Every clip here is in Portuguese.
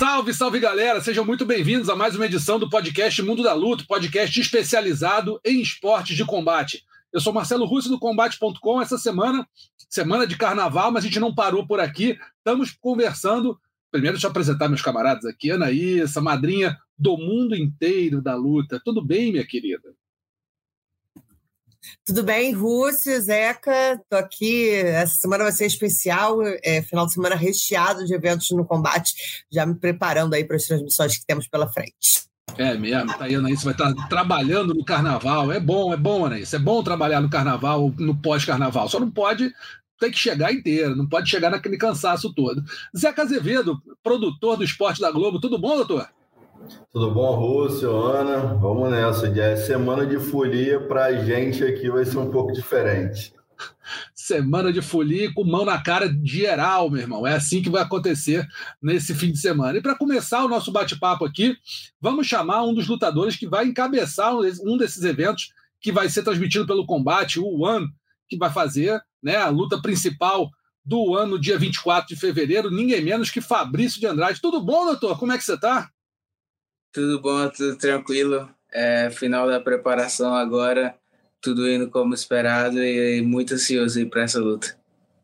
Salve, salve galera! Sejam muito bem-vindos a mais uma edição do podcast Mundo da Luta, podcast especializado em esportes de combate. Eu sou Marcelo Russo do Combate.com. Essa semana, semana de carnaval, mas a gente não parou por aqui. Estamos conversando. Primeiro, deixa eu apresentar meus camaradas aqui. Anaísa, madrinha do mundo inteiro da luta. Tudo bem, minha querida? Tudo bem, Rússia, Zeca? Tô aqui. Essa semana vai ser especial, é, final de semana recheado de eventos no combate, já me preparando aí para as transmissões que temos pela frente. É mesmo, tá aí, Anaís, vai estar trabalhando no carnaval. É bom, é bom, Anaís. É bom trabalhar no carnaval, no pós-carnaval. Só não pode tem que chegar inteiro, não pode chegar naquele cansaço todo. Zeca Azevedo, produtor do Esporte da Globo, tudo bom, doutor? Tudo bom, Rússio, Ana? Vamos nessa. É semana de folia para a gente aqui vai ser um pouco diferente. Semana de folia com mão na cara geral, meu irmão. É assim que vai acontecer nesse fim de semana. E para começar o nosso bate-papo aqui, vamos chamar um dos lutadores que vai encabeçar um desses eventos que vai ser transmitido pelo combate, o One, que vai fazer né, a luta principal do ano, dia 24 de fevereiro, ninguém menos que Fabrício de Andrade. Tudo bom, doutor? Como é que você está? Tudo bom, tudo tranquilo. É, final da preparação agora, tudo indo como esperado e muito ansioso para essa luta.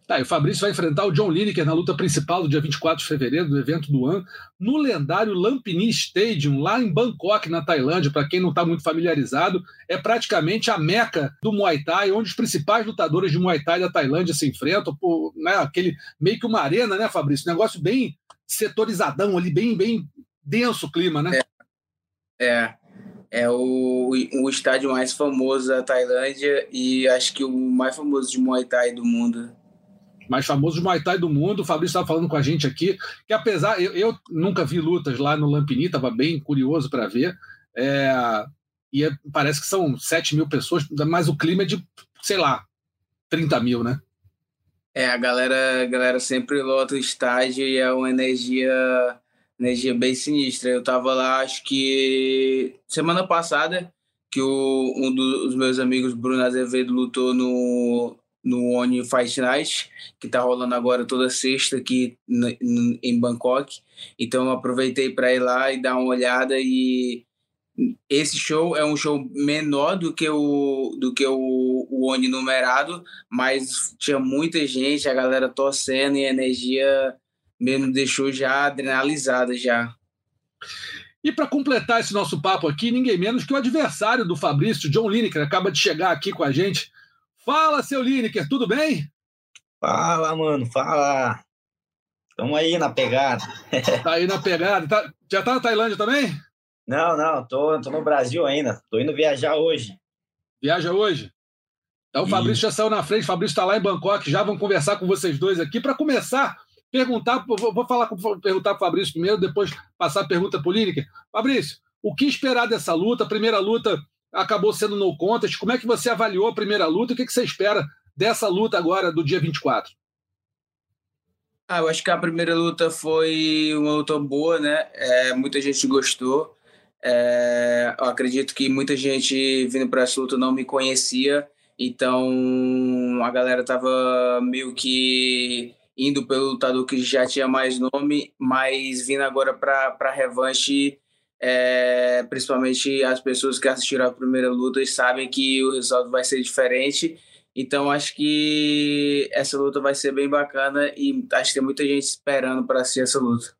Tá, e o Fabrício vai enfrentar o John Lineker na luta principal do dia 24 de fevereiro, do evento do ano, no lendário Lumpini Stadium, lá em Bangkok, na Tailândia. Para quem não está muito familiarizado, é praticamente a meca do Muay Thai, onde os principais lutadores de Muay Thai da Tailândia se enfrentam, por né, aquele meio que uma arena, né, Fabrício? Negócio bem setorizadão ali, bem, bem denso o clima, né? É, é, é o, o estádio mais famoso da Tailândia e acho que o mais famoso de Muay Thai do mundo mais famoso Muay Thai do mundo. O Fabrício estava falando com a gente aqui, que apesar, eu, eu nunca vi lutas lá no Lampini, estava bem curioso para ver. É, e é, parece que são 7 mil pessoas, mas o clima é de, sei lá, 30 mil, né? É, a galera, a galera sempre lota o estádio e é uma energia, energia bem sinistra. Eu tava lá, acho que semana passada, que o, um dos meus amigos, Bruno Azevedo, lutou no, no Oni Fight Night, que está rolando agora toda sexta aqui em Bangkok. Então aproveitei para ir lá e dar uma olhada e esse show é um show menor do que o do que o, o Oni numerado, mas tinha muita gente, a galera torcendo e a energia mesmo deixou já adrenalizada já. E para completar esse nosso papo aqui, ninguém menos que o adversário do Fabrício, John Lineker, acaba de chegar aqui com a gente. Fala, seu Lineker, tudo bem? Fala, mano, fala. Estamos aí na pegada. tá aí na pegada. Tá, já tá na Tailândia também? Não, não, tô, tô no Brasil ainda. Tô indo viajar hoje. Viaja hoje? Então o Fabrício já saiu na frente, o Fabrício está lá em Bangkok, já vão conversar com vocês dois aqui. Para começar, perguntar, vou, falar perguntar para o Fabrício primeiro, depois passar a pergunta Lineker. Fabrício, o que esperar dessa luta? A primeira luta acabou sendo no contest. Como é que você avaliou a primeira luta? O que, que você espera dessa luta agora do dia 24? Ah, eu acho que a primeira luta foi uma luta boa, né? É, muita gente gostou. É, eu acredito que muita gente vindo para essa luta não me conhecia, então a galera tava meio que indo pelo lutador que já tinha mais nome, mas vindo agora para a revanche é, principalmente as pessoas que assistiram a primeira luta e sabem que o resultado vai ser diferente. Então acho que essa luta vai ser bem bacana e acho que tem muita gente esperando para assistir essa luta.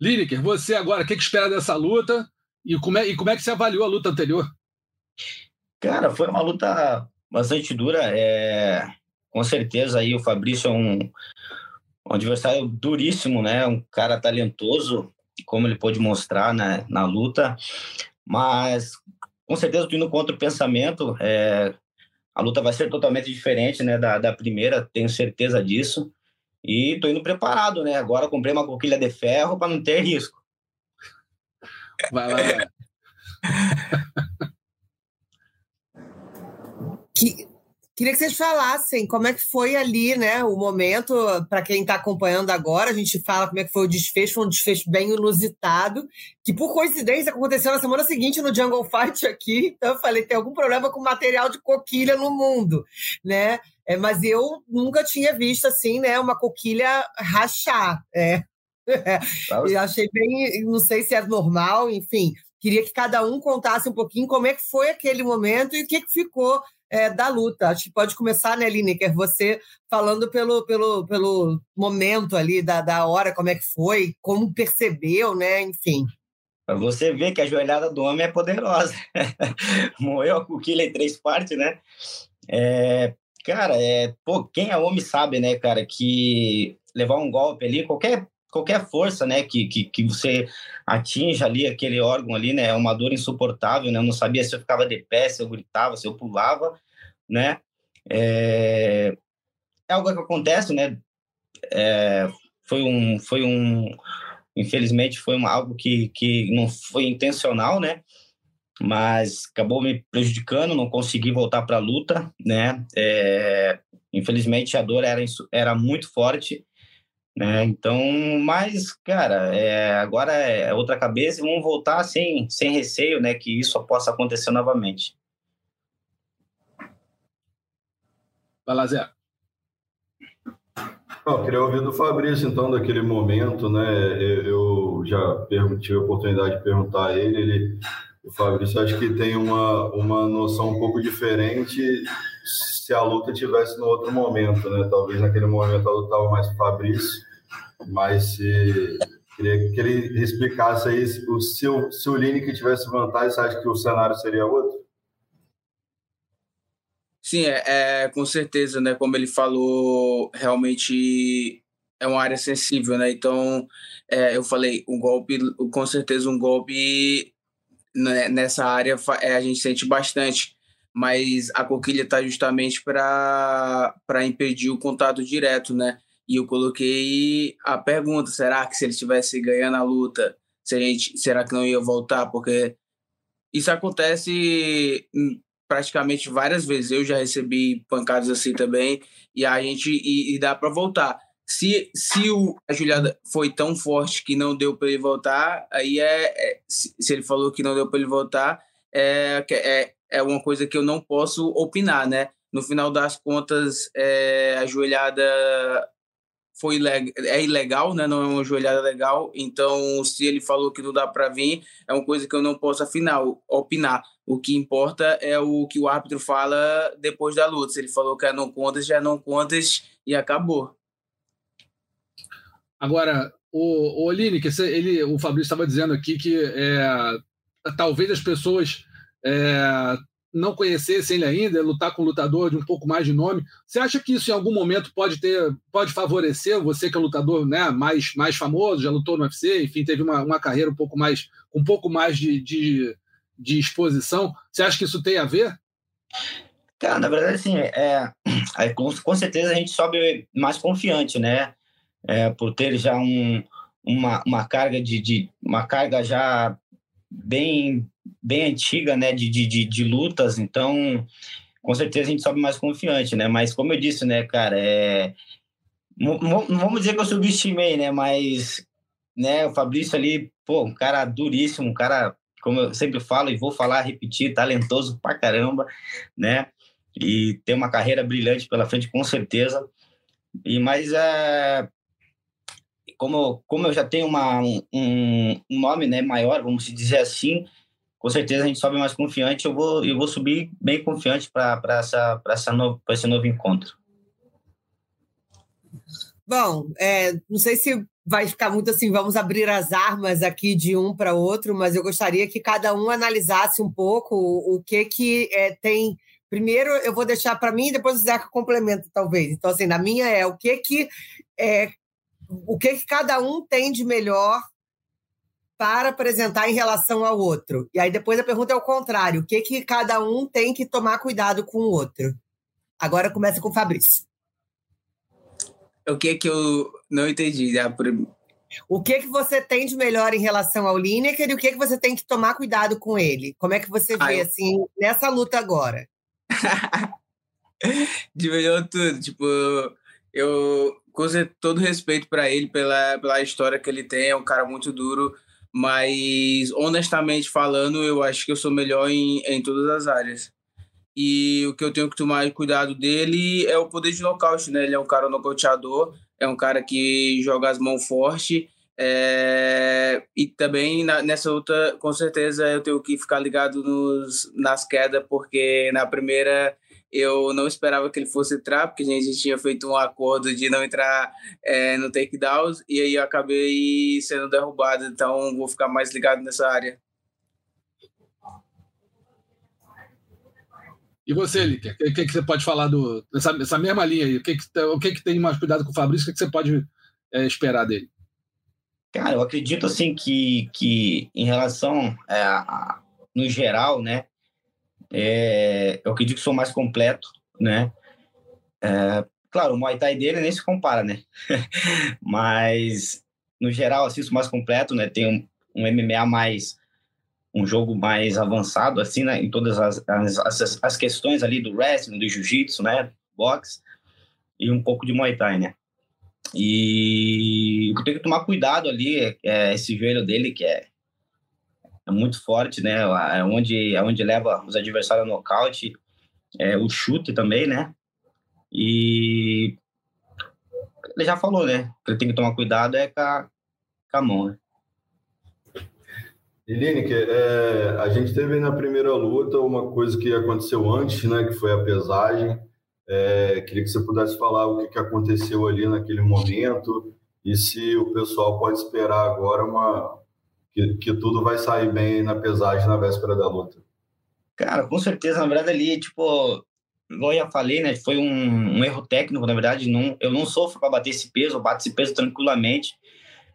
Lineker, você agora, o que, que espera dessa luta e como, é, e como é que você avaliou a luta anterior? Cara, foi uma luta bastante dura. É, com certeza aí o Fabrício é um, um adversário duríssimo, né? Um cara talentoso, como ele pôde mostrar né, na luta. Mas com certeza estou indo contra o pensamento. É, a luta vai ser totalmente diferente né, da, da primeira, tenho certeza disso. E estou indo preparado, né? Agora comprei uma coquilha de ferro para não ter risco. Vai lá. que, queria que vocês falassem como é que foi ali, né, o momento, para quem está acompanhando agora, a gente fala como é que foi o desfecho, foi um desfecho bem inusitado, que por coincidência aconteceu na semana seguinte no Jungle Fight aqui, então eu falei, tem algum problema com material de coquilha no mundo, né, é, mas eu nunca tinha visto, assim, né, uma coquilha rachar, é. e achei bem, não sei se é normal, enfim, queria que cada um contasse um pouquinho como é que foi aquele momento e o que, que ficou é, da luta. Acho que pode começar, né, Lineker, você falando pelo, pelo, pelo momento ali da, da hora, como é que foi, como percebeu, né, enfim. Você vê que a joelhada do homem é poderosa. Moeu a coquilha em três partes, né? É, cara, é, pô, quem é homem sabe, né, cara, que levar um golpe ali, qualquer qualquer força, né, que, que, que você atinja ali aquele órgão ali, né, é uma dor insuportável, né, eu não sabia se eu ficava de pé, se eu gritava, se eu pulava, né, é, é algo que acontece, né, é, foi um, foi um, infelizmente foi uma, algo que, que não foi intencional, né, mas acabou me prejudicando, não consegui voltar para a luta, né, é, infelizmente a dor era, era muito forte, né? Então, mas, cara, é, agora é outra cabeça e vamos voltar sem, sem receio, né? Que isso possa acontecer novamente. Vai lá, Zé. Eu queria ouvir do Fabrício, então, daquele momento, né? Eu já tive a oportunidade de perguntar a ele, ele o Fabrício acho que tem uma, uma noção um pouco diferente se a luta tivesse no outro momento, né? Talvez naquele momento a luta estava mais com o Fabrício, mas se, queria que ele explicasse aí o, se o, se o Lineker tivesse vantagem, você acha que o cenário seria outro? Sim, é, é, com certeza, né? Como ele falou, realmente é uma área sensível, né? Então, é, eu falei, um golpe, com certeza um golpe né, nessa área é, a gente sente bastante mas a coquilha está justamente para impedir o contato direto, né? E eu coloquei a pergunta: será que se ele estivesse ganhando a luta, se a gente, será que não ia voltar? Porque isso acontece praticamente várias vezes. Eu já recebi pancadas assim também, e a gente e, e dá para voltar. Se, se o, a Juliada foi tão forte que não deu para ele voltar, aí é, é se, ele falou que não deu para ele voltar, é, é, é uma coisa que eu não posso opinar, né? No final das contas, é, a joelhada foi é ilegal, né? Não é uma joelhada legal. Então, se ele falou que não dá para vir, é uma coisa que eu não posso afinar, opinar. O que importa é o que o árbitro fala depois da luta. Se ele falou que é não contas, já é não contas e acabou. Agora, o, o Aline, que ele, o Fabrício estava dizendo aqui que é, talvez as pessoas é, não conhecessem ele ainda, lutar com um lutador de um pouco mais de nome. Você acha que isso em algum momento pode ter, pode favorecer você que é lutador né, mais, mais famoso, já lutou no UFC, enfim, teve uma, uma carreira um pouco mais, um pouco mais de, de, de exposição? Você acha que isso tem a ver? Cara, na verdade, assim, é, é, com, com certeza a gente sobe mais confiante, né? É, por ter já um, uma, uma carga de, de uma carga já bem bem antiga, né, de, de, de, lutas, então com certeza a gente sobe mais confiante, né? Mas como eu disse, né, cara, é não vamos dizer que eu subestimei, né, mas né, o Fabrício ali, pô, um cara duríssimo, um cara, como eu sempre falo e vou falar, repetir, talentoso pra caramba, né? E tem uma carreira brilhante pela frente, com certeza. E mas é como, como eu já tenho uma, um, um nome né, maior, vamos dizer assim, com certeza a gente sobe mais confiante. Eu vou, eu vou subir bem confiante para essa, essa no, esse novo encontro. Bom, é, não sei se vai ficar muito assim, vamos abrir as armas aqui de um para outro, mas eu gostaria que cada um analisasse um pouco o, o que que é, tem. Primeiro, eu vou deixar para mim, depois o Zeca complementa, talvez. Então, assim, na minha é o que que é, o que que cada um tem de melhor para apresentar em relação ao outro. E aí depois a pergunta é o contrário: o que, que cada um tem que tomar cuidado com o outro? Agora começa com o Fabrício. O que que eu não entendi? O que que você tem de melhor em relação ao Lineker e o que que você tem que tomar cuidado com ele? Como é que você vê, Ai. assim, nessa luta agora? de melhor tudo. Tipo, eu com todo respeito para ele pela, pela história que ele tem, é um cara muito duro, mas honestamente falando, eu acho que eu sou melhor em, em todas as áreas. E o que eu tenho que tomar cuidado dele é o poder de nocaute, né? Ele é um cara nocauteador, é um cara que joga as mãos forte. é, E também na- nessa luta, com certeza, eu tenho que ficar ligado nos, nas quedas, porque na primeira eu não esperava que ele fosse entrar, porque a gente tinha feito um acordo de não entrar é, no takedowns, e aí eu acabei sendo derrubado, então vou ficar mais ligado nessa área. E você, Licker, o que, que, que você pode falar do, dessa, dessa mesma linha aí? O que, que, o que, que tem mais cuidado com o Fabrício? O que, que você pode é, esperar dele? Cara, eu acredito assim que, que em relação é, a, no geral, né, é, eu acredito que sou mais completo, né. É, claro, o Muay Thai dele nem se compara, né. Mas no geral, sou mais completo, né. Tem um, um MMA mais um jogo mais avançado, assim, né, em todas as, as, as, questões ali do wrestling, do jiu-jitsu, né, boxe e um pouco de Muay Thai, né. E eu tenho que tomar cuidado ali é, é esse joelho dele, que é, é muito forte, né? É onde, é onde leva os adversários ao nocaute, é, o chute também, né? E ele já falou, né? Que ele tem que tomar cuidado é com a, com a mão, né? E Lineker, é, a gente teve na primeira luta uma coisa que aconteceu antes, né? Que foi a pesagem. É, queria que você pudesse falar o que, que aconteceu ali naquele momento e se o pessoal pode esperar agora uma que, que tudo vai sair bem na pesagem na véspera da luta. Cara, com certeza, na verdade, ali, tipo, igual eu já falei, né? Foi um, um erro técnico, na verdade. Não, eu não sofro para bater esse peso, eu bato esse peso tranquilamente,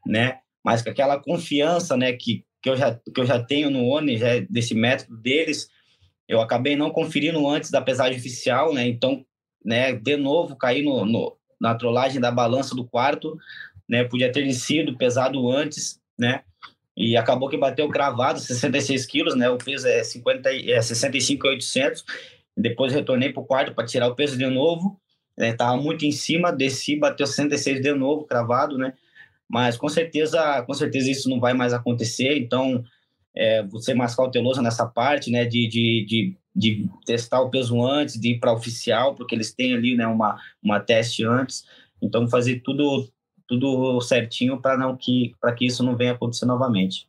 né? Mas com aquela confiança, né, que, que, eu, já, que eu já tenho no ONI, já desse método deles, eu acabei não conferindo antes da pesagem oficial, né? Então, né, de novo, caí no, no, na trollagem da balança do quarto, né? Podia ter sido pesado antes, né? E acabou que bateu cravado, 66 quilos, né? O peso é, 50, é 65,800. Depois retornei para o quarto para tirar o peso de novo. Né? Tava muito em cima, desci, bateu 66 de novo, cravado, né? Mas com certeza, com certeza isso não vai mais acontecer. Então, é, ser mais cauteloso nessa parte, né? De, de, de, de testar o peso antes, de ir para oficial, porque eles têm ali, né? Uma, uma teste antes. Então, fazer tudo tudo certinho para não que para que isso não venha acontecer novamente.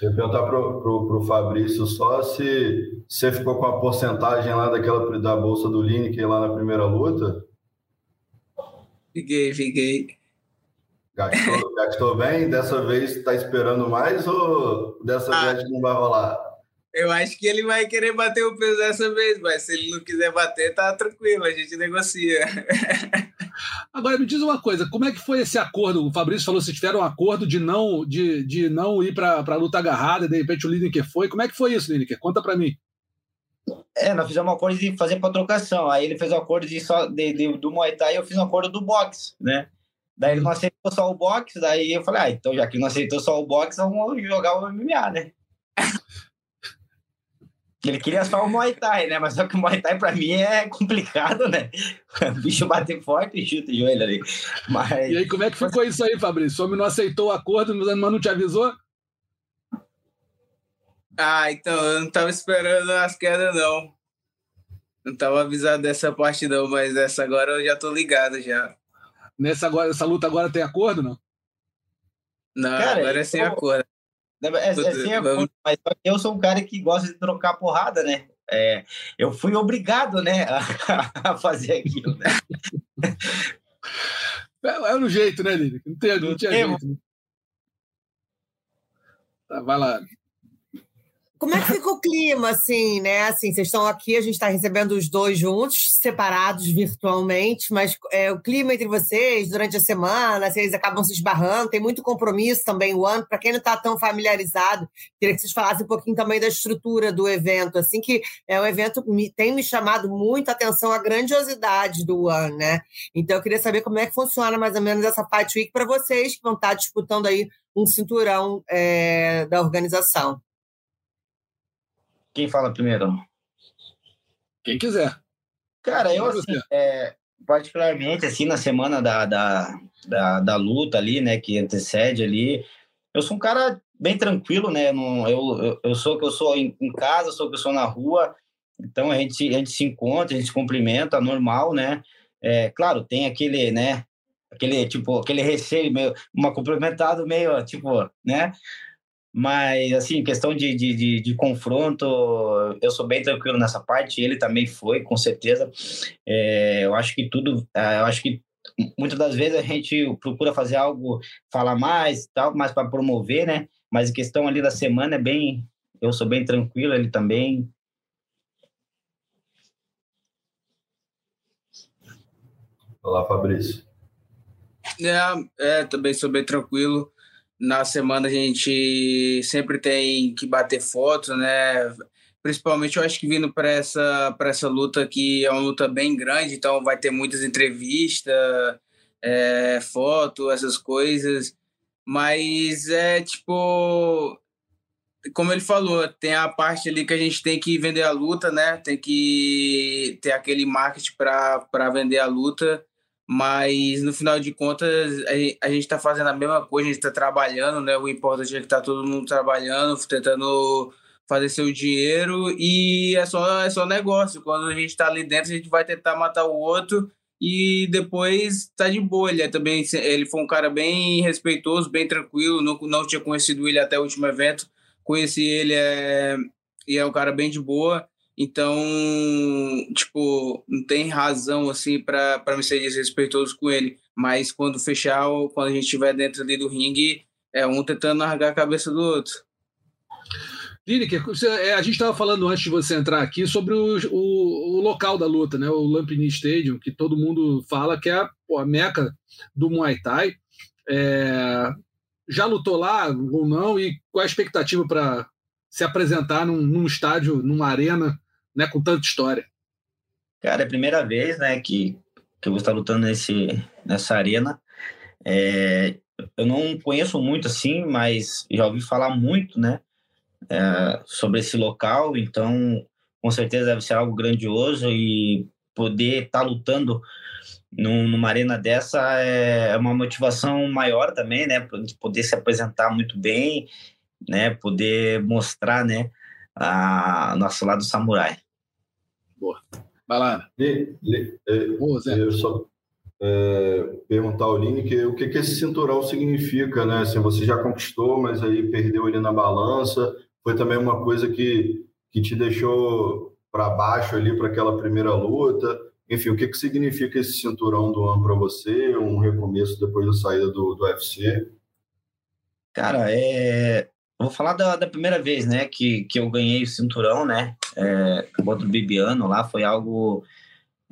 Eu ia perguntar pro, pro, pro Fabrício só se você ficou com a porcentagem lá daquela da bolsa do Lineker lá na primeira luta. Fiquei, fiquei. Gastou, gastou bem? Dessa vez está esperando mais ou dessa Ah. vez não vai rolar? Eu acho que ele vai querer bater o peso dessa vez, mas se ele não quiser bater, tá tranquilo, a gente negocia. Agora me diz uma coisa, como é que foi esse acordo? O Fabrício falou que vocês tiveram um acordo de não, de, de não ir para a luta agarrada, de repente o Lineker foi. Como é que foi isso, Lineker? Conta para mim. É, nós fizemos um acordo de fazer para trocação. Aí ele fez um acordo de só de, de, do Muay Thai e eu fiz um acordo do boxe, né? Daí ele não aceitou só o boxe, daí eu falei, ah, então já que não aceitou só o boxe, vamos jogar o MMA, né? Ele queria só o Muay Thai, né? Mas só que o Muay Thai pra mim é complicado, né? O bicho bate forte e chuta o joelho ali. Mas... E aí, como é que ficou isso aí, Fabrício? O homem não aceitou o acordo, mas não te avisou? Ah, então, eu não tava esperando as quedas, não. Não tava avisado dessa parte, não, mas essa agora eu já tô ligado já. Nessa, agora, essa luta agora tem acordo, não? Não, Cara, agora é sem eu- acordo. É, é, é sem acordo, mas só que eu sou um cara que gosta de trocar porrada, né? É, eu fui obrigado, né, a, a fazer aquilo, né? É, é no jeito, né, Lineker? Não, tem, não tinha jeito. né? Tá, vai lá. Como é que fica o clima, assim, né? Assim, vocês estão aqui, a gente está recebendo os dois juntos, separados virtualmente, mas é, o clima entre vocês durante a semana, vocês acabam se esbarrando, tem muito compromisso também o ano. Para quem não está tão familiarizado, queria que vocês falassem um pouquinho também da estrutura do evento, assim, que é um evento tem me chamado muita atenção a grandiosidade do ano, né? Então eu queria saber como é que funciona mais ou menos essa Fight Week para vocês que vão estar tá disputando aí um cinturão é, da organização. Quem fala primeiro? Quem quiser. Cara, eu assim, é, particularmente assim na semana da, da, da, da, luta ali, né, que antecede ali, eu sou um cara bem tranquilo, né? Não, eu, eu, eu sou que eu sou em, em casa, sou que eu sou na rua, então a gente, a gente se encontra, a gente se cumprimenta, normal, né? É, claro, tem aquele, né? Aquele tipo, aquele receio meio, uma cumprimentado meio, tipo, né? Mas, assim, questão de, de, de, de, confronto, eu sou bem tranquilo nessa parte. Ele também foi, com certeza. É, eu acho que tudo, é, eu acho que muitas das vezes a gente procura fazer algo, falar mais, tal, mais para promover, né? Mas a questão ali da semana é bem, eu sou bem tranquilo, ele também. Olá, Fabrício. É, é, também sou bem tranquilo na semana a gente sempre tem que bater foto, né? Principalmente eu acho que vindo para essa, essa luta que é uma luta bem grande, então vai ter muitas entrevistas, é, foto, essas coisas. Mas é tipo. Como ele falou, tem a parte ali que a gente tem que vender a luta, né? Tem que ter aquele marketing para vender a luta mas no final de contas a gente está fazendo a mesma coisa, a gente está trabalhando, né? O importante é que está todo mundo trabalhando, tentando fazer seu dinheiro e é só, é só negócio. Quando a gente está ali dentro, a gente vai tentar matar o outro e depois tá de boa. Ele é também ele foi um cara bem respeitoso, bem tranquilo. Não, não tinha conhecido ele até o último evento, conheci ele é, e é um cara bem de boa. Então, tipo, não tem razão assim para me ser desrespeitoso com ele. Mas quando fechar, quando a gente estiver dentro ali do ringue, é um tentando largar a cabeça do outro. Lineker, é, a gente estava falando antes de você entrar aqui sobre o, o, o, local da luta, né? O Lumpini Stadium, que todo mundo fala que é a, a meca do Muay Thai. É, já lutou lá ou não? E qual a expectativa para se apresentar num, num estádio, numa arena né, com tanta história? Cara, é a primeira vez, né, que, que eu vou estar lutando nesse, nessa arena. É, eu não conheço muito assim, mas já ouvi falar muito, né, é, sobre esse local. Então, com certeza deve ser algo grandioso e poder estar lutando numa arena dessa é uma motivação maior também, né, poder se apresentar muito bem, né, poder mostrar, né, a nosso lado samurai. Boa. Vai lá. Le, le, é, Boa, Zé. Eu só é, perguntar ao Lineker o que, que esse cinturão significa, né? Assim, você já conquistou, mas aí perdeu ele na balança. Foi também uma coisa que, que te deixou para baixo ali para aquela primeira luta. Enfim, o que, que significa esse cinturão do ano para você? Um recomeço depois da saída do, do UFC? Cara, é, Vou falar da, da, primeira vez, né, que, que eu ganhei o cinturão, né, é, contra o Bibiano lá, foi algo,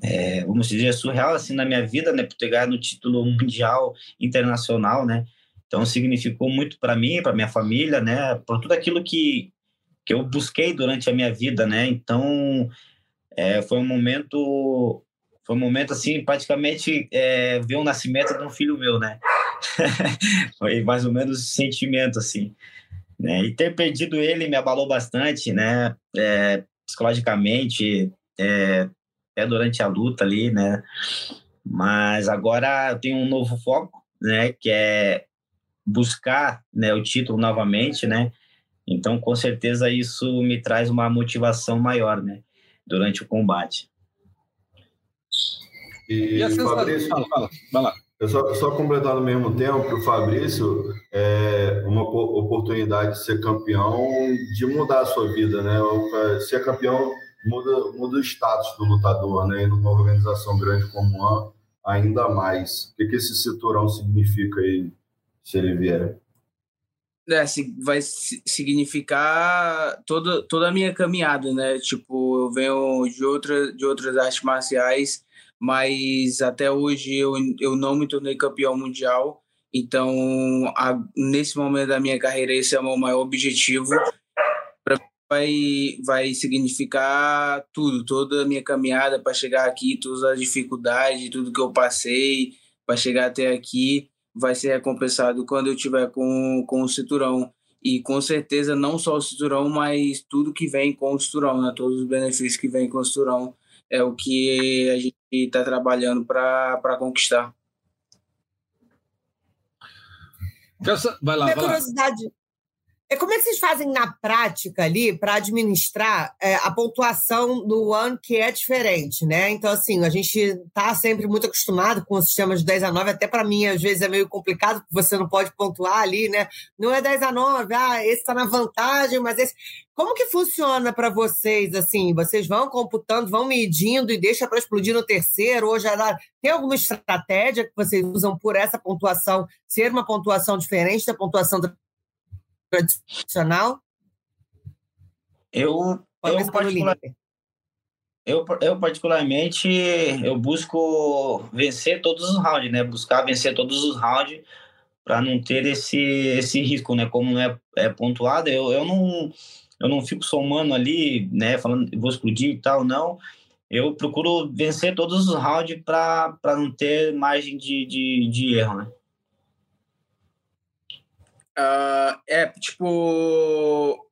é, vamos dizer, surreal, assim, na minha vida, né, por ter ganhado o título mundial internacional, né, então significou muito para mim, para minha família, né, por tudo aquilo que, que eu busquei durante a minha vida, né, então é, foi um momento, foi um momento, assim, praticamente é, ver o nascimento de um filho meu, né, foi mais ou menos esse sentimento, assim, né? E ter perdido ele me abalou bastante, né? É, psicologicamente, é, é, durante a luta ali, né? Mas agora eu tenho um novo foco, né? Que é buscar né, o título novamente, né? Então, com certeza, isso me traz uma motivação maior, né? Durante o combate. E, e a Fabrício, fala, fala, vai lá. Eu só, só completar no mesmo tempo que o Fabrício é uma oportunidade de ser campeão, de mudar a sua vida, né? Ser campeão muda, muda o status do lutador, né? E numa organização grande como a, ainda mais. O que, que esse cinturão significa aí, se ele vier? É, vai significar toda, toda a minha caminhada, né? Tipo, eu venho de, outra, de outras artes marciais, mas até hoje eu, eu não me tornei campeão mundial. Então, a, nesse momento da minha carreira, esse é o meu maior objetivo. Pra, vai, vai significar tudo, toda a minha caminhada para chegar aqui, todas as dificuldades, tudo que eu passei para chegar até aqui vai ser recompensado quando eu tiver com, com o cinturão. E com certeza não só o cinturão, mas tudo que vem com o cinturão, né? todos os benefícios que vem com o cinturão é o que a gente está trabalhando para conquistar. Vai lá, Minha vai curiosidade, lá. É, como é que vocês fazem na prática ali para administrar é, a pontuação do One que é diferente, né? Então, assim, a gente está sempre muito acostumado com o sistema de 10 a 9, até para mim, às vezes, é meio complicado, porque você não pode pontuar ali, né? Não é 10 a 9, ah, esse está na vantagem, mas esse. Como que funciona para vocês, assim? Vocês vão computando, vão medindo e deixa para explodir no terceiro, ou já dá... Tem alguma estratégia que vocês usam por essa pontuação ser uma pontuação diferente da pontuação tradicional? Eu, eu, particular, eu, eu, particularmente, eu busco vencer todos os rounds, né? Buscar vencer todos os rounds para não ter esse, esse risco, né? Como não é, é pontuado, eu, eu, não, eu não fico somando ali, né? Falando, vou explodir e tal, não. Eu procuro vencer todos os rounds para não ter margem de, de, de erro, né? Uh, é, tipo,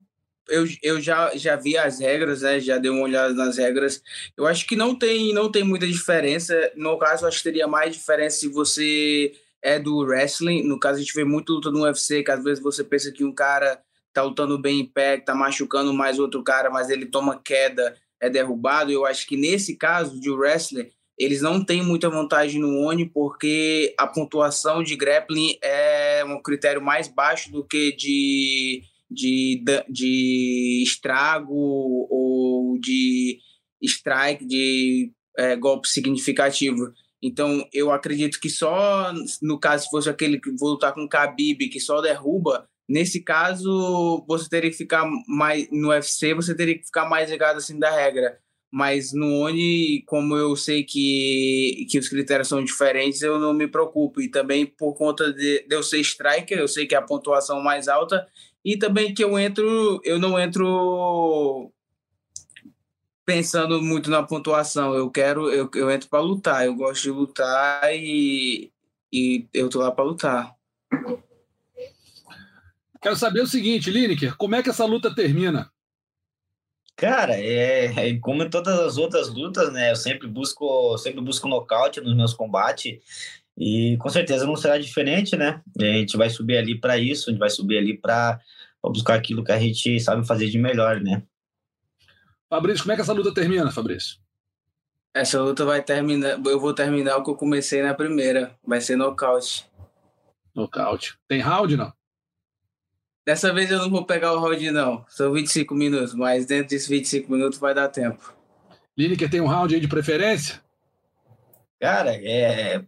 eu, eu já, já vi as regras, né? Já dei uma olhada nas regras. Eu acho que não tem, não tem muita diferença. No caso, acho que teria mais diferença se você é do wrestling. No caso, a gente vê muito luta no UFC, que às vezes você pensa que um cara tá lutando bem em pé, tá machucando mais outro cara, mas ele toma queda, é derrubado. Eu acho que nesse caso de wrestling, eles não têm muita vantagem no ONI porque a pontuação de grappling é um critério mais baixo do que de, de, de estrago ou de strike, de é, golpe significativo. Então, eu acredito que só no caso, se fosse aquele que vou lutar com o Khabib, que só derruba, nesse caso, você teria que ficar mais. No UFC, você teria que ficar mais ligado assim da regra mas no ONI, como eu sei que, que os critérios são diferentes, eu não me preocupo. E também por conta de, de eu ser striker, eu sei que é a pontuação mais alta, e também que eu entro, eu não entro pensando muito na pontuação. Eu quero, eu, eu entro para lutar, eu gosto de lutar e, e eu tô lá para lutar. Quero saber o seguinte, Lineker, como é que essa luta termina? Cara, é, é, como em todas as outras lutas, né? Eu sempre busco, sempre busco nocaute nos meus combates e com certeza não será diferente, né? A gente vai subir ali para isso, a gente vai subir ali para buscar aquilo que a gente sabe fazer de melhor, né? Fabrício, como é que essa luta termina, Fabrício? Essa luta vai terminar, eu vou terminar o que eu comecei na primeira, vai ser nocaute. Nocaute. Tem round não? Dessa vez eu não vou pegar o round, não. São 25 minutos, mas dentro desses 25 minutos vai dar tempo. Lineker tem um round aí de preferência? Cara, é.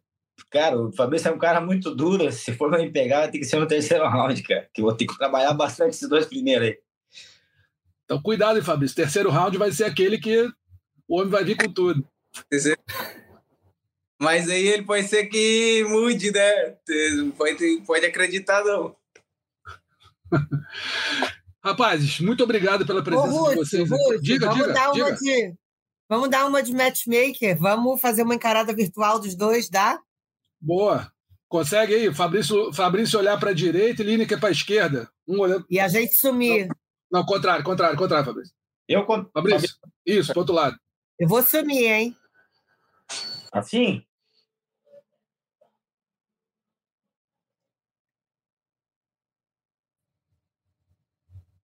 Cara, o Fabrício é um cara muito duro. Se for me pegar, tem que ser no terceiro round, cara. Que eu vou ter que trabalhar bastante esses dois primeiros aí. Então, cuidado, hein, Fabrício. Terceiro round vai ser aquele que o homem vai vir com tudo. Mas aí ele pode ser que mude, né? Pode, pode acreditar, não. Rapazes, muito obrigado pela presença Ô, Ruth, de vocês. Ruth, diga, vamos diga, dar diga. Uma de, vamos dar uma de matchmaker. Vamos fazer uma encarada virtual dos dois, dá? Boa. Consegue aí, Fabrício, Fabrício olhar para a direita e Lineker para a esquerda. Um olhando... E a gente sumir. Não, não, contrário, contrário, contrário, Fabrício. Eu, Fabrício, isso, para outro lado. Eu vou sumir, hein? Assim?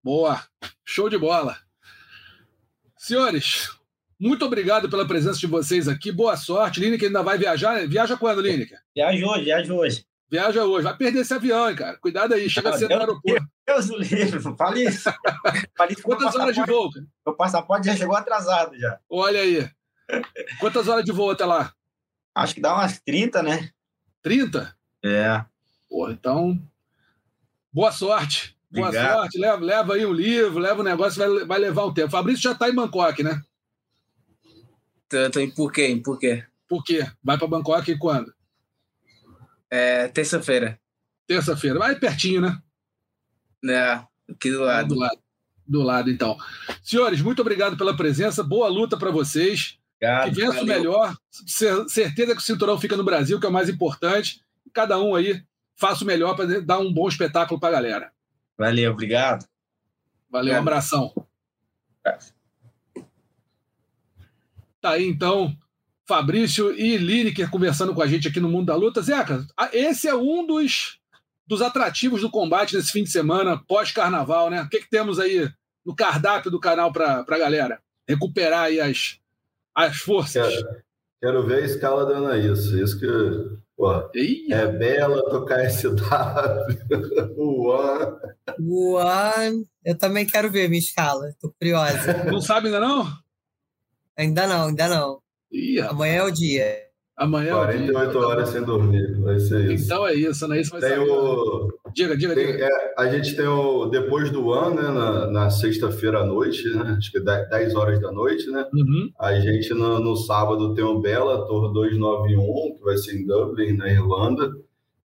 Boa, show de bola. Senhores, muito obrigado pela presença de vocês aqui. Boa sorte. Lineker ainda vai viajar. Viaja quando, Lineker? Viaja hoje, viaja hoje. Viaja hoje. Vai perder esse avião, hein, cara. Cuidado aí, chega cedo no aeroporto. Deus do livre, fale isso. Fale isso Quantas horas de voo? Cara? Meu passaporte já chegou atrasado já. Olha aí. Quantas horas de voo até lá? Acho que dá umas 30, né? 30? É. Pô, então Boa sorte. Boa Obrigado. sorte. Leva, leva aí um livro, leva um negócio, vai, vai levar um tempo. Fabrício já está em Bangkok, né? Tô, em por quê? por quê? Por quê? Vai para Bangkok quando? É, terça-feira. Terça-feira. Vai pertinho, né? É, aqui do lado. do lado. Do lado, então. Senhores, muito obrigado pela presença. Boa luta para vocês. Obrigado, que vença o melhor. Certeza que o cinturão fica no Brasil, que é o mais importante. Cada um aí faça o melhor para dar um bom espetáculo para a galera. Valeu, obrigado. Valeu, um abração. É. Tá aí, então, Fabrício e Lineker conversando com a gente aqui no Mundo da Luta. Zeca, esse é um dos, dos atrativos do combate nesse fim de semana, pós-carnaval, né? O que, que temos aí no cardápio do canal para a galera? Recuperar aí as, as forças. Quero, quero ver a escala da Anaís. Isso que. Pô, é Bela, tocar SW, One. One. Eu também quero ver minha escala. Tô curiosa. Não sabe ainda não? Ainda não, ainda não. Ih, Amanhã é o dia. Amanhã 48 é o dia. horas sem dormir, vai ser isso. Então é isso, né? Isso vai tem ser. O... Diga, diga, tem, diga. É, a gente tem o Depois do Ano, né? Na, na sexta-feira à noite, né? Acho que 10 horas da noite, né? Uhum. A gente no, no, sábado tem o Bellator 291, que vai ser em Dublin, na Irlanda.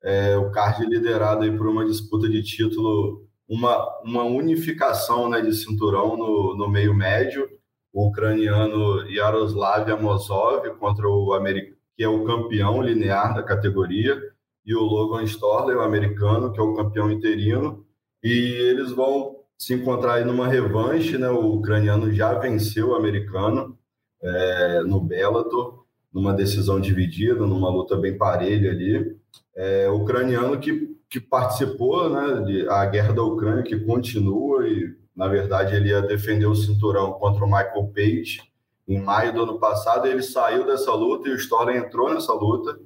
É, o card liderado aí por uma disputa de título, uma, uma unificação né, de cinturão no, no meio médio o ucraniano Yaroslav Amosov contra o americano, que é o campeão linear da categoria, e o Logan Storley, o americano, que é o campeão interino, e eles vão se encontrar aí numa revanche, né? O ucraniano já venceu o americano é, no Bellator, numa decisão dividida, numa luta bem parelha ali. É, o ucraniano que, que participou, né, de, a guerra da Ucrânia, que continua e na verdade, ele ia defender o cinturão contra o Michael Page em maio do ano passado. Ele saiu dessa luta e o Storley entrou nessa luta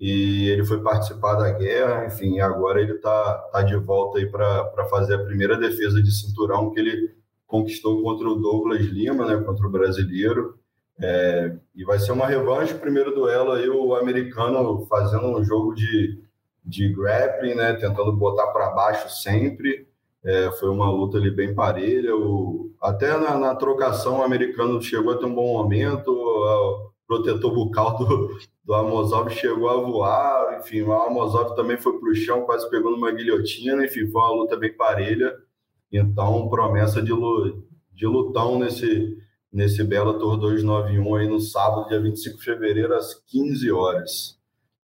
e ele foi participar da guerra. Enfim, agora ele está tá de volta aí para fazer a primeira defesa de cinturão que ele conquistou contra o Douglas Lima, né, contra o brasileiro. É, e vai ser uma revanche, primeiro duelo aí, o americano fazendo um jogo de, de grappling, né, tentando botar para baixo sempre. É, foi uma luta ali bem parelha. O, até na, na, trocação, o americano chegou a ter um bom momento. O protetor bucal do, do Amosov chegou a voar. Enfim, o Amosov também foi para o chão, quase pegando uma guilhotina. Enfim, foi uma luta bem parelha. Então, promessa de, de lutão nesse, nesse Bellator 291 aí no sábado, dia 25 de fevereiro, às 15 horas.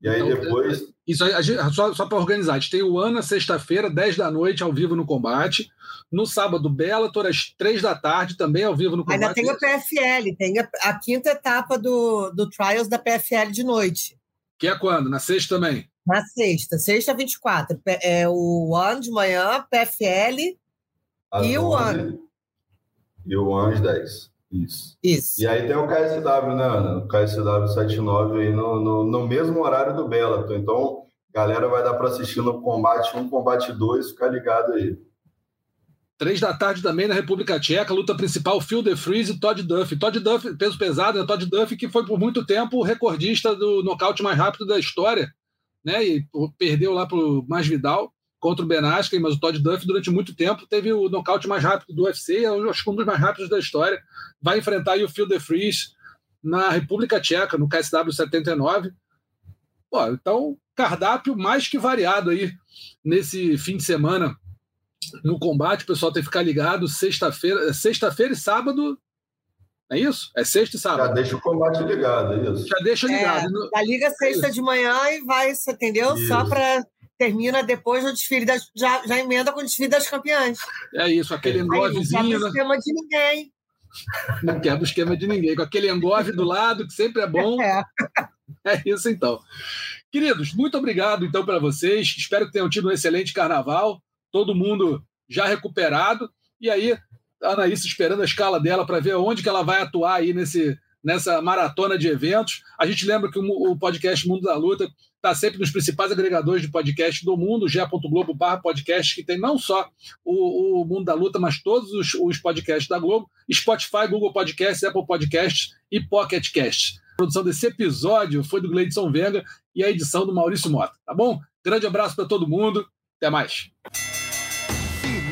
E aí então, depois. Isso aí, só, só para organizar, a gente tem o Ana sexta-feira, 10 da noite, ao vivo no combate. No sábado, Bellator, às 3 da tarde, também ao vivo no combate. Ainda tem o PFL, tem a, a, quinta etapa do, do Trials da PFL de noite. Que é quando? Na sexta também? Na sexta, sexta 24. É o One de manhã, PFL e o One. E o One às 10. Isso. Isso. E aí tem o KSW, né, Ana? O KSW 79 aí no, no, no mesmo horário do Bellator. Então, galera vai dar para assistir no combate 1, combate 2, ficar ligado aí. Três da tarde também na República Tcheca, luta principal, Phil de Freeze e Todd Duff. Todd Duff, peso pesado, né? Todd Duff, que foi por muito tempo o recordista do nocaute mais rápido da história, né? E perdeu lá para o Masvidal contra o Ben Askren, mas o Todd Duff durante muito tempo teve o nocaute mais rápido do UFC, acho que um dos mais rápidos da história. Vai enfrentar aí o Phil de Freeze na República Tcheca, no KSW 79. Pô, então, cardápio mais que variado aí nesse fim de semana no combate. O pessoal tem que ficar ligado. Sexta-feira, sexta-feira e sábado. É isso? É sexta e sábado. Já deixa o combate ligado, é isso. Já deixa ligado. É, liga sexta é de manhã e vai, entendeu? Isso. Só para termina depois do desfile das. Já, já emenda com o desfile das campeãs. É isso, aquele engovezinho. Não quebra o esquema de ninguém. Não quebra o esquema de ninguém. Com aquele engove do lado, que sempre é bom. É. é isso então. Queridos, muito obrigado então para vocês. Espero que tenham tido um excelente carnaval. Todo mundo já recuperado. E aí, a Anaís esperando a escala dela para ver onde que ela vai atuar aí nesse, nessa maratona de eventos. A gente lembra que o podcast Mundo da Luta está sempre nos principais agregadores de podcast do mundo, ge.globo barra podcast, que tem não só o, o, Mundo da Luta, mas todos os, os, podcasts da Globo, Spotify, Google Podcasts, Apple Podcasts e Pocket Casts. A produção desse episódio foi do Gleidson Venga e a edição do Maurício Mota, tá bom? Grande abraço para todo mundo, até mais.